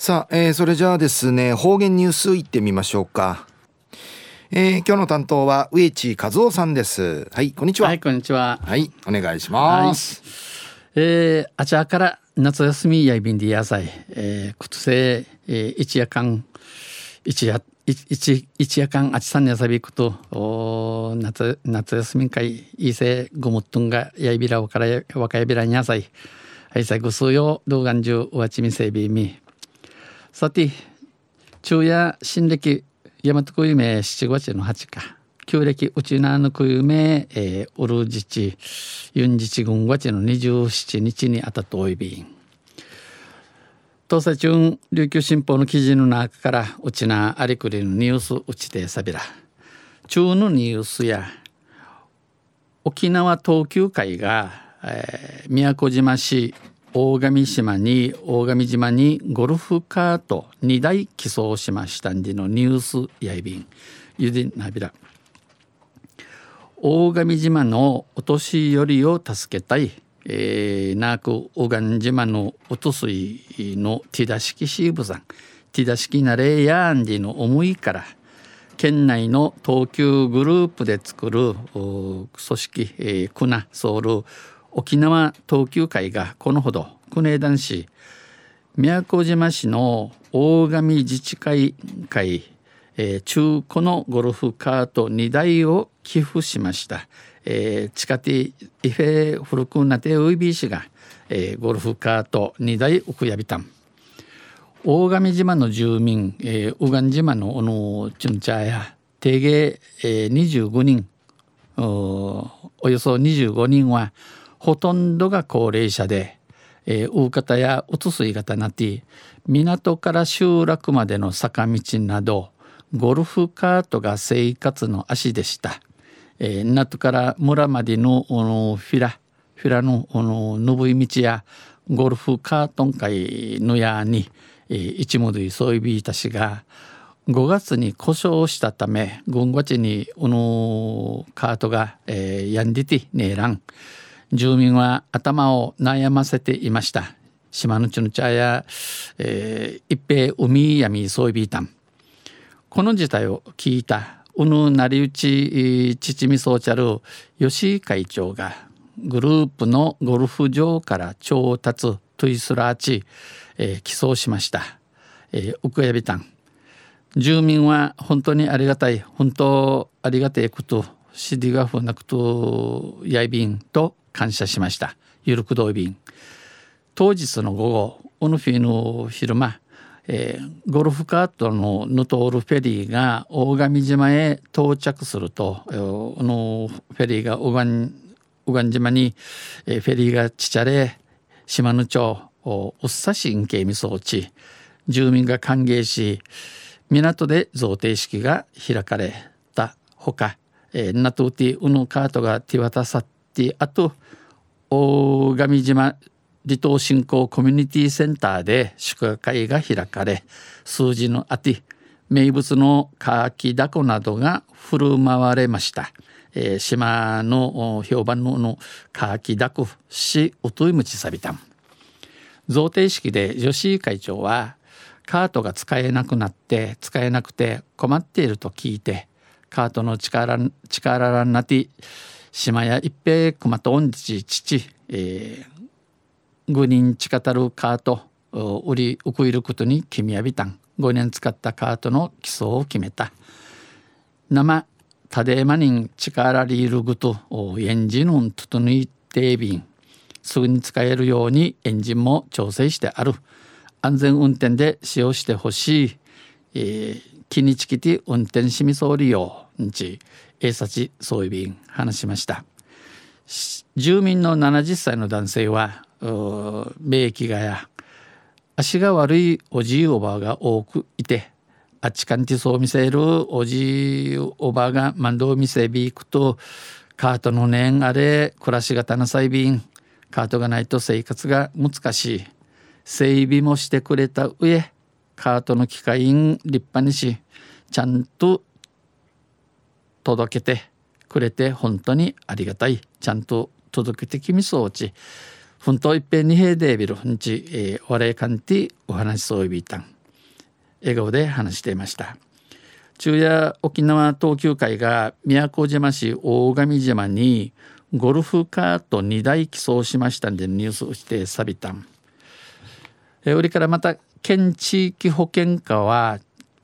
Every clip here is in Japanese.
さあ、えー、それじゃあですね方言ニュースいってみましょうか、えー、今日の担当は植地和夫さんです。はいこんにちは。はいこんにちは。はいお願いします、はい、えー、あちらから夏休みやいびんで野菜、えー、くつせ、えー、一夜間一夜一一夜間あちさんに遊び行くとお夏夏休み会いいせごもっとんがやいびらわから若やびらに野菜はいさぐすよ動画中わちみせびみさて昼夜新暦大和区名七月の八か。旧暦うちなの区名、えー、うるじちユンジチ軍月の二十七日にあたとおいびん。東西中琉球新報の記事の中からうちなありくりのニュースうちでさびら。中のニュースや沖縄東急会が、えー、宮古島市大神島に大神島にゴルフカート2台寄贈しましたんでのニュースやいびん。ゆでなびら大神島のお年寄りを助けたい、えー、なく大神島のおとすいのティダ式シーブさん。ティダ式なれやんでの思いから県内の東急グループで作る組織、えー、クナソウル沖縄東急会がこのほど国枝市宮古島市の大神自治会会、えー、中古のゴルフカート2台を寄付しました、えー、地下鉄イフェ古くなてウイビー氏が、えー、ゴルフカート2台ウクヤビタン大神島の住民、えー、ウガン島のおのチュンチャーや定芸、えー、25人およそ25人はほとんどが高齢者で、えー、大方やうつすい方なって港から集落までの坂道などゴルフカートが生活の足でした。えー、港から村までののフィラフィラのの登い道やゴルフカートン会のやに、えー、一無類そういびいたしが5月に故障したため5月にこのカートが、えー、やんでてねえらん。住民は頭を悩ませていました。島のちの茶や、えー、一平海闇そういびいたんこの事態を聞いたうぬなりうち父みそうちゃる吉井会長がグループのゴルフ場から調達トゥイスラーチ、えー、起訴しました、えー、奥やびたん住民は本当にありがたい。本当ありがたいこと。シディガフなくとやいびんと感謝しました。ゆるくどい便。当日の午後オヌフィの昼間、えー、ゴルフカートのヌトールフェリーが大神島へ到着すると、えー、のフェリーが小岩小岩島に、えー、フェリーがちちゃれ島根町うっさしんけいみそうち住民が歓迎し港で贈呈式が開かれたほか、えー、ナトゥティウヌカートが手渡さってあと大神島離島振興コミュニティセンターで祝賀会が開かれ数字のあて名物のカーキダコなどが振る舞われました、えー、島の評判ののカーキダコしおといむちさびたん。贈呈式で吉井会長はカートが使えなくなって使えなくて困っていると聞いてカートの力力になって島や一平熊と恩地父、えー、5人近たるカート売りウクイルことに君やびたん。5年使ったカートの基礎を決めた。生タデマニン力リールグとエンジンを整いてびん。すぐに使えるようにエンジンも調整してある。安全運転で使用してほしい、えー、気にちきて運転しみそうりよんち警察総意便話しました。住民の70歳の男性は免疫がや足が悪いおじいおばあが多くいてあっちかんてそう見せるおじいおばあが万道見せびいくとカートの念あれ暮らしがたなさいびんカートがないと生活が難しい。整備もしてくれた上カートの機械立派にしちゃんと届けてくれて本当にありがたい。ちゃんと届けてきみそうち。ふんといっぺんにへでビルんち、えー、お礼かんてお話そういびたん。笑顔で話していました。昼夜沖縄東急会が宮古島市大神島にゴルフカート2台寄贈しましたんでニュースをしてさびたん。え売りからまた県地域保険課は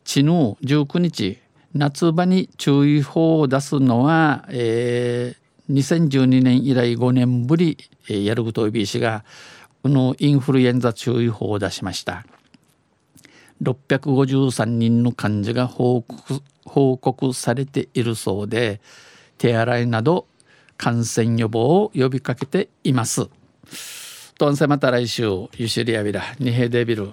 地の19日夏場に注意報を出すのは、えー、2012年以来5年ぶり、えー、やることいびしがこのインフルエンザ注意報を出しました653人の患者が報告報告されているそうで手洗いなど感染予防を呼びかけています。とんせまた来週ゆしりやびらにへデビル